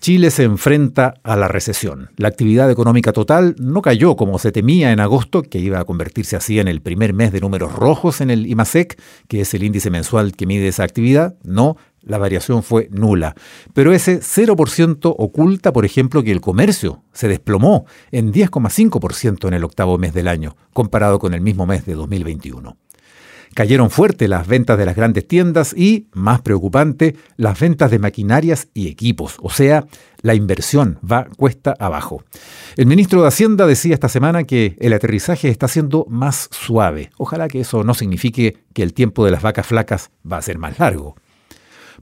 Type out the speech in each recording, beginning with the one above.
Chile se enfrenta a la recesión. La actividad económica total no cayó como se temía en agosto, que iba a convertirse así en el primer mes de números rojos en el IMASEC, que es el índice mensual que mide esa actividad. No, la variación fue nula. Pero ese 0% oculta, por ejemplo, que el comercio se desplomó en 10,5% en el octavo mes del año, comparado con el mismo mes de 2021. Cayeron fuerte las ventas de las grandes tiendas y, más preocupante, las ventas de maquinarias y equipos, o sea, la inversión va cuesta abajo. El ministro de Hacienda decía esta semana que el aterrizaje está siendo más suave. Ojalá que eso no signifique que el tiempo de las vacas flacas va a ser más largo.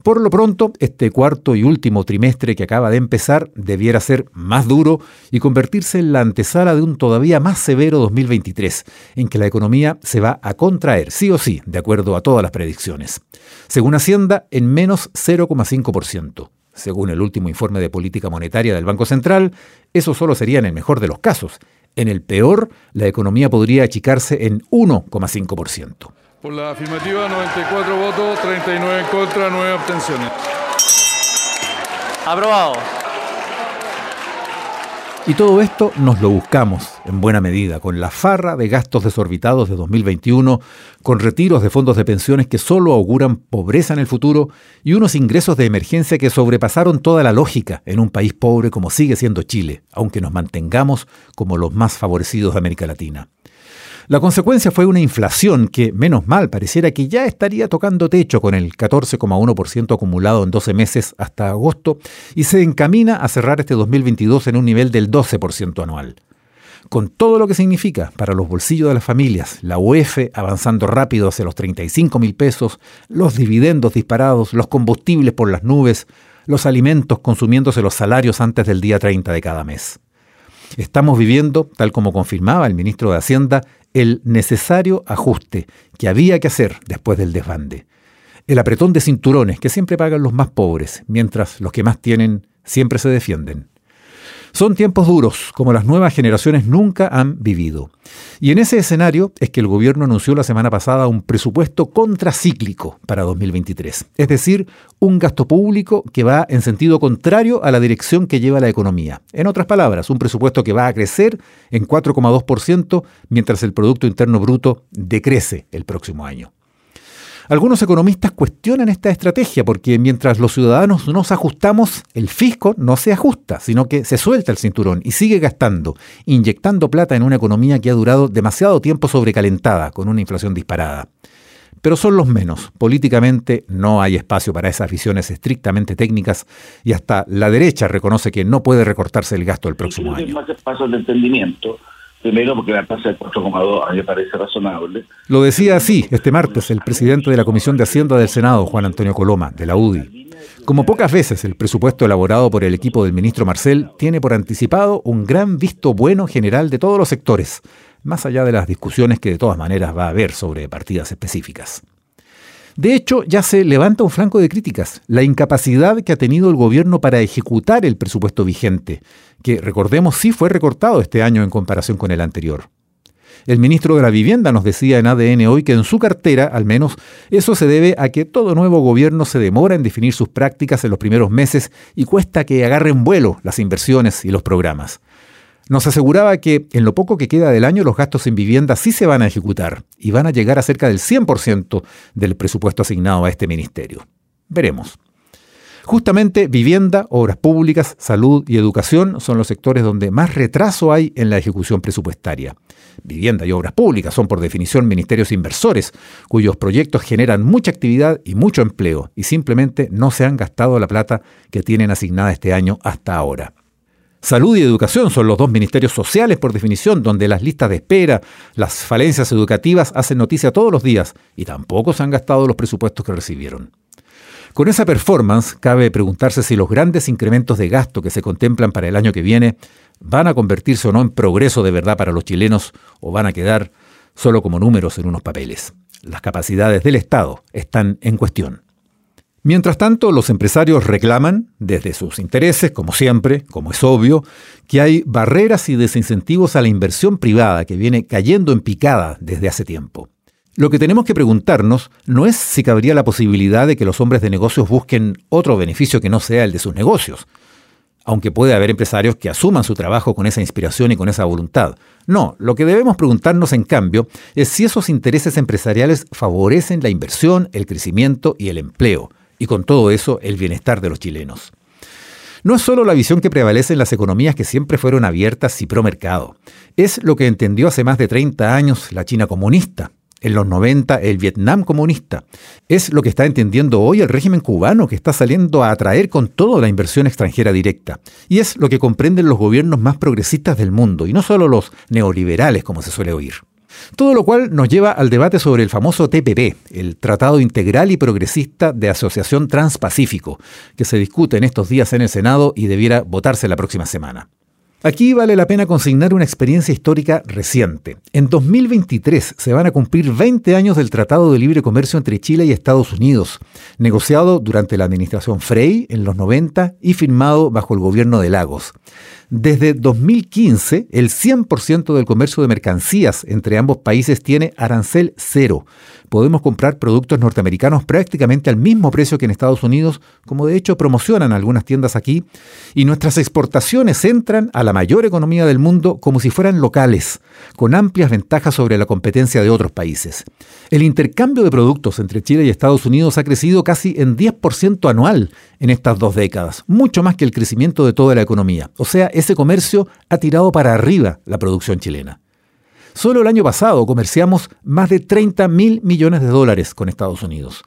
Por lo pronto, este cuarto y último trimestre que acaba de empezar debiera ser más duro y convertirse en la antesala de un todavía más severo 2023, en que la economía se va a contraer, sí o sí, de acuerdo a todas las predicciones. Según Hacienda, en menos 0,5%. Según el último informe de política monetaria del Banco Central, eso solo sería en el mejor de los casos. En el peor, la economía podría achicarse en 1,5%. Por la afirmativa, 94 votos, 39 en contra, 9 abstenciones. Aprobado. Y todo esto nos lo buscamos, en buena medida, con la farra de gastos desorbitados de 2021, con retiros de fondos de pensiones que solo auguran pobreza en el futuro y unos ingresos de emergencia que sobrepasaron toda la lógica en un país pobre como sigue siendo Chile, aunque nos mantengamos como los más favorecidos de América Latina. La consecuencia fue una inflación que, menos mal, pareciera que ya estaría tocando techo con el 14,1% acumulado en 12 meses hasta agosto y se encamina a cerrar este 2022 en un nivel del 12% anual. Con todo lo que significa para los bolsillos de las familias, la UEF avanzando rápido hacia los 35 mil pesos, los dividendos disparados, los combustibles por las nubes, los alimentos consumiéndose los salarios antes del día 30 de cada mes. Estamos viviendo, tal como confirmaba el ministro de Hacienda, el necesario ajuste que había que hacer después del desbande. El apretón de cinturones que siempre pagan los más pobres, mientras los que más tienen siempre se defienden. Son tiempos duros, como las nuevas generaciones nunca han vivido. Y en ese escenario es que el gobierno anunció la semana pasada un presupuesto contracíclico para 2023, es decir, un gasto público que va en sentido contrario a la dirección que lleva la economía. En otras palabras, un presupuesto que va a crecer en 4,2% mientras el Producto Interno Bruto decrece el próximo año. Algunos economistas cuestionan esta estrategia porque mientras los ciudadanos nos ajustamos, el fisco no se ajusta, sino que se suelta el cinturón y sigue gastando, inyectando plata en una economía que ha durado demasiado tiempo sobrecalentada, con una inflación disparada. Pero son los menos. Políticamente no hay espacio para esas visiones estrictamente técnicas y hasta la derecha reconoce que no puede recortarse el gasto el próximo año. más espacio de entendimiento Primero, porque la tasa de 4,2 a mí me parece razonable. Lo decía así este martes el presidente de la Comisión de Hacienda del Senado, Juan Antonio Coloma, de la UDI. Como pocas veces, el presupuesto elaborado por el equipo del ministro Marcel tiene por anticipado un gran visto bueno general de todos los sectores, más allá de las discusiones que de todas maneras va a haber sobre partidas específicas. De hecho, ya se levanta un flanco de críticas, la incapacidad que ha tenido el gobierno para ejecutar el presupuesto vigente, que recordemos sí fue recortado este año en comparación con el anterior. El ministro de la Vivienda nos decía en ADN hoy que en su cartera, al menos, eso se debe a que todo nuevo gobierno se demora en definir sus prácticas en los primeros meses y cuesta que agarren vuelo las inversiones y los programas. Nos aseguraba que en lo poco que queda del año los gastos en vivienda sí se van a ejecutar y van a llegar a cerca del 100% del presupuesto asignado a este ministerio. Veremos. Justamente vivienda, obras públicas, salud y educación son los sectores donde más retraso hay en la ejecución presupuestaria. Vivienda y obras públicas son por definición ministerios inversores, cuyos proyectos generan mucha actividad y mucho empleo, y simplemente no se han gastado la plata que tienen asignada este año hasta ahora. Salud y educación son los dos ministerios sociales por definición, donde las listas de espera, las falencias educativas hacen noticia todos los días y tampoco se han gastado los presupuestos que recibieron. Con esa performance, cabe preguntarse si los grandes incrementos de gasto que se contemplan para el año que viene van a convertirse o no en progreso de verdad para los chilenos o van a quedar solo como números en unos papeles. las capacidades del Estado están en cuestión. Mientras tanto, los empresarios reclaman, desde sus intereses, como siempre, como es obvio, que hay barreras y desincentivos a la inversión privada que viene cayendo en picada desde hace tiempo. Lo que tenemos que preguntarnos no es si cabría la posibilidad de que los hombres de negocios busquen otro beneficio que no sea el de sus negocios, aunque puede haber empresarios que asuman su trabajo con esa inspiración y con esa voluntad. No, lo que debemos preguntarnos en cambio es si esos intereses empresariales favorecen la inversión, el crecimiento y el empleo, y con todo eso el bienestar de los chilenos. No es solo la visión que prevalece en las economías que siempre fueron abiertas y pro mercado, es lo que entendió hace más de 30 años la China comunista, en los 90 el Vietnam comunista. Es lo que está entendiendo hoy el régimen cubano que está saliendo a atraer con todo la inversión extranjera directa. Y es lo que comprenden los gobiernos más progresistas del mundo, y no solo los neoliberales como se suele oír. Todo lo cual nos lleva al debate sobre el famoso TPP, el Tratado Integral y Progresista de Asociación Transpacífico, que se discute en estos días en el Senado y debiera votarse la próxima semana. Aquí vale la pena consignar una experiencia histórica reciente. En 2023 se van a cumplir 20 años del Tratado de Libre Comercio entre Chile y Estados Unidos, negociado durante la administración Frey en los 90 y firmado bajo el gobierno de Lagos. Desde 2015, el 100% del comercio de mercancías entre ambos países tiene arancel cero. Podemos comprar productos norteamericanos prácticamente al mismo precio que en Estados Unidos, como de hecho promocionan algunas tiendas aquí, y nuestras exportaciones entran a la mayor economía del mundo como si fueran locales, con amplias ventajas sobre la competencia de otros países. El intercambio de productos entre Chile y Estados Unidos ha crecido casi en 10% anual en estas dos décadas, mucho más que el crecimiento de toda la economía. O sea, ese comercio ha tirado para arriba la producción chilena. Solo el año pasado comerciamos más de 30 mil millones de dólares con Estados Unidos.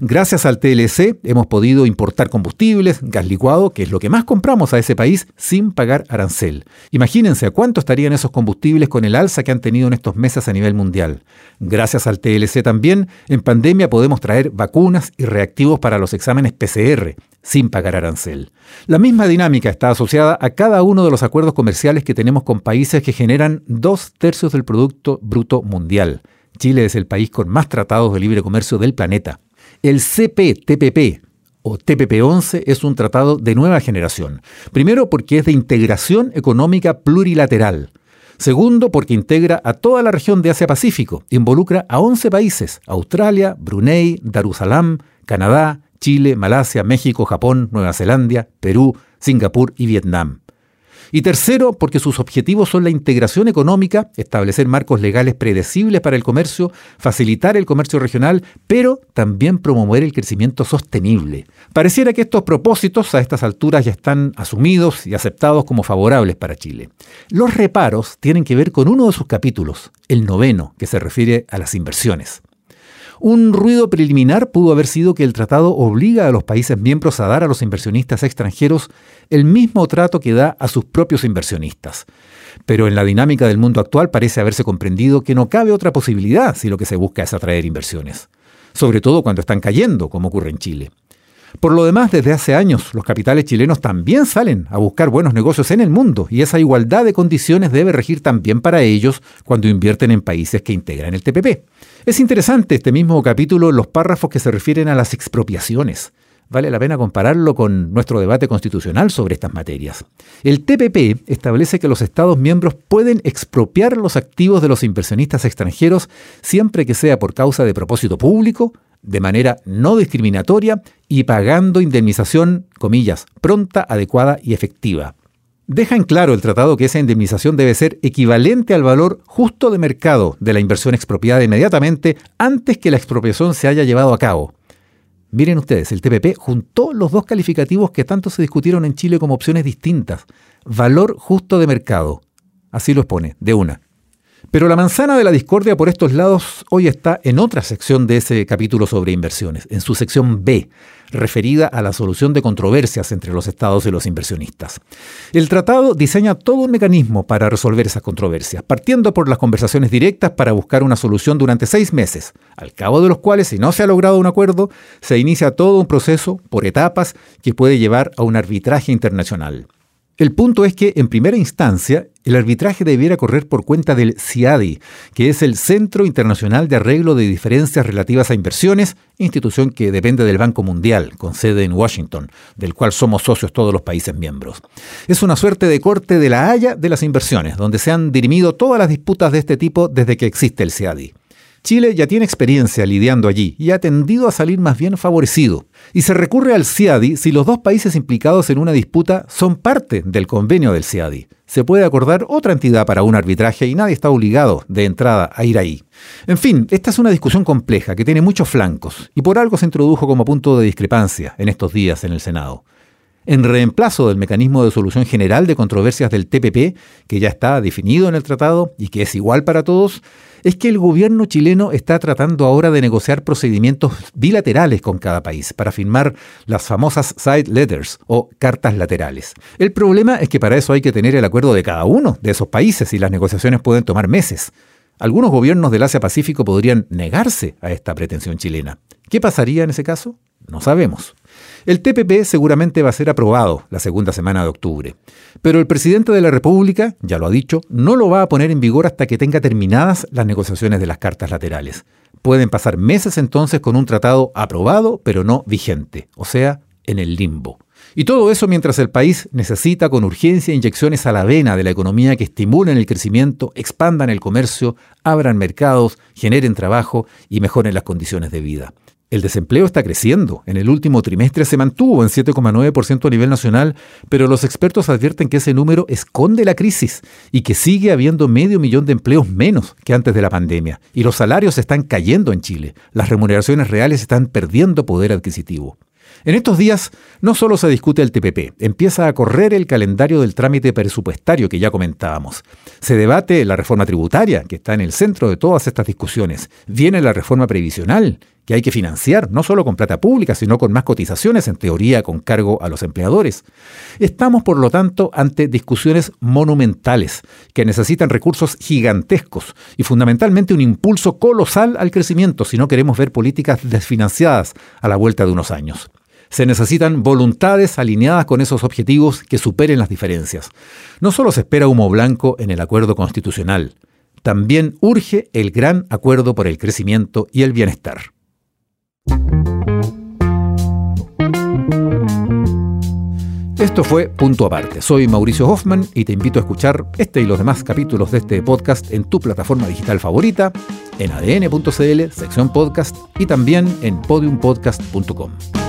Gracias al TLC hemos podido importar combustibles, gas licuado, que es lo que más compramos a ese país, sin pagar arancel. Imagínense a cuánto estarían esos combustibles con el alza que han tenido en estos meses a nivel mundial. Gracias al TLC también, en pandemia podemos traer vacunas y reactivos para los exámenes PCR, sin pagar arancel. La misma dinámica está asociada a cada uno de los acuerdos comerciales que tenemos con países que generan dos tercios del Producto Bruto Mundial. Chile es el país con más tratados de libre comercio del planeta. El CPTPP o TPP-11 es un tratado de nueva generación. Primero porque es de integración económica plurilateral. Segundo porque integra a toda la región de Asia-Pacífico. Involucra a 11 países, Australia, Brunei, Darussalam, Canadá, Chile, Malasia, México, Japón, Nueva Zelanda, Perú, Singapur y Vietnam. Y tercero, porque sus objetivos son la integración económica, establecer marcos legales predecibles para el comercio, facilitar el comercio regional, pero también promover el crecimiento sostenible. Pareciera que estos propósitos a estas alturas ya están asumidos y aceptados como favorables para Chile. Los reparos tienen que ver con uno de sus capítulos, el noveno, que se refiere a las inversiones. Un ruido preliminar pudo haber sido que el tratado obliga a los países miembros a dar a los inversionistas extranjeros el mismo trato que da a sus propios inversionistas. Pero en la dinámica del mundo actual parece haberse comprendido que no cabe otra posibilidad si lo que se busca es atraer inversiones, sobre todo cuando están cayendo, como ocurre en Chile. Por lo demás, desde hace años, los capitales chilenos también salen a buscar buenos negocios en el mundo y esa igualdad de condiciones debe regir también para ellos cuando invierten en países que integran el TPP. Es interesante este mismo capítulo los párrafos que se refieren a las expropiaciones. Vale la pena compararlo con nuestro debate constitucional sobre estas materias. El TPP establece que los Estados miembros pueden expropiar los activos de los inversionistas extranjeros siempre que sea por causa de propósito público, de manera no discriminatoria y pagando indemnización, comillas, pronta, adecuada y efectiva. Deja en claro el tratado que esa indemnización debe ser equivalente al valor justo de mercado de la inversión expropiada inmediatamente antes que la expropiación se haya llevado a cabo. Miren ustedes, el TPP juntó los dos calificativos que tanto se discutieron en Chile como opciones distintas. Valor justo de mercado. Así lo expone, de una. Pero la manzana de la discordia por estos lados hoy está en otra sección de ese capítulo sobre inversiones, en su sección B, referida a la solución de controversias entre los estados y los inversionistas. El tratado diseña todo un mecanismo para resolver esas controversias, partiendo por las conversaciones directas para buscar una solución durante seis meses, al cabo de los cuales, si no se ha logrado un acuerdo, se inicia todo un proceso por etapas que puede llevar a un arbitraje internacional. El punto es que, en primera instancia, el arbitraje debiera correr por cuenta del CIADI, que es el Centro Internacional de Arreglo de Diferencias Relativas a Inversiones, institución que depende del Banco Mundial, con sede en Washington, del cual somos socios todos los países miembros. Es una suerte de corte de la haya de las inversiones, donde se han dirimido todas las disputas de este tipo desde que existe el CIADI. Chile ya tiene experiencia lidiando allí y ha tendido a salir más bien favorecido. Y se recurre al CIADI si los dos países implicados en una disputa son parte del convenio del CIADI. Se puede acordar otra entidad para un arbitraje y nadie está obligado de entrada a ir ahí. En fin, esta es una discusión compleja que tiene muchos flancos y por algo se introdujo como punto de discrepancia en estos días en el Senado en reemplazo del mecanismo de solución general de controversias del TPP, que ya está definido en el tratado y que es igual para todos, es que el gobierno chileno está tratando ahora de negociar procedimientos bilaterales con cada país para firmar las famosas side letters o cartas laterales. El problema es que para eso hay que tener el acuerdo de cada uno de esos países y las negociaciones pueden tomar meses. Algunos gobiernos del Asia-Pacífico podrían negarse a esta pretensión chilena. ¿Qué pasaría en ese caso? No sabemos. El TPP seguramente va a ser aprobado la segunda semana de octubre, pero el presidente de la República, ya lo ha dicho, no lo va a poner en vigor hasta que tenga terminadas las negociaciones de las cartas laterales. Pueden pasar meses entonces con un tratado aprobado pero no vigente, o sea, en el limbo. Y todo eso mientras el país necesita con urgencia inyecciones a la vena de la economía que estimulen el crecimiento, expandan el comercio, abran mercados, generen trabajo y mejoren las condiciones de vida. El desempleo está creciendo. En el último trimestre se mantuvo en 7,9% a nivel nacional, pero los expertos advierten que ese número esconde la crisis y que sigue habiendo medio millón de empleos menos que antes de la pandemia. Y los salarios están cayendo en Chile. Las remuneraciones reales están perdiendo poder adquisitivo. En estos días no solo se discute el TPP, empieza a correr el calendario del trámite presupuestario que ya comentábamos. Se debate la reforma tributaria, que está en el centro de todas estas discusiones. Viene la reforma previsional, que hay que financiar, no solo con plata pública, sino con más cotizaciones, en teoría con cargo a los empleadores. Estamos, por lo tanto, ante discusiones monumentales, que necesitan recursos gigantescos y fundamentalmente un impulso colosal al crecimiento si no queremos ver políticas desfinanciadas a la vuelta de unos años. Se necesitan voluntades alineadas con esos objetivos que superen las diferencias. No solo se espera humo blanco en el acuerdo constitucional, también urge el gran acuerdo por el crecimiento y el bienestar. Esto fue Punto Aparte. Soy Mauricio Hoffman y te invito a escuchar este y los demás capítulos de este podcast en tu plataforma digital favorita, en adn.cl, sección podcast y también en podiumpodcast.com.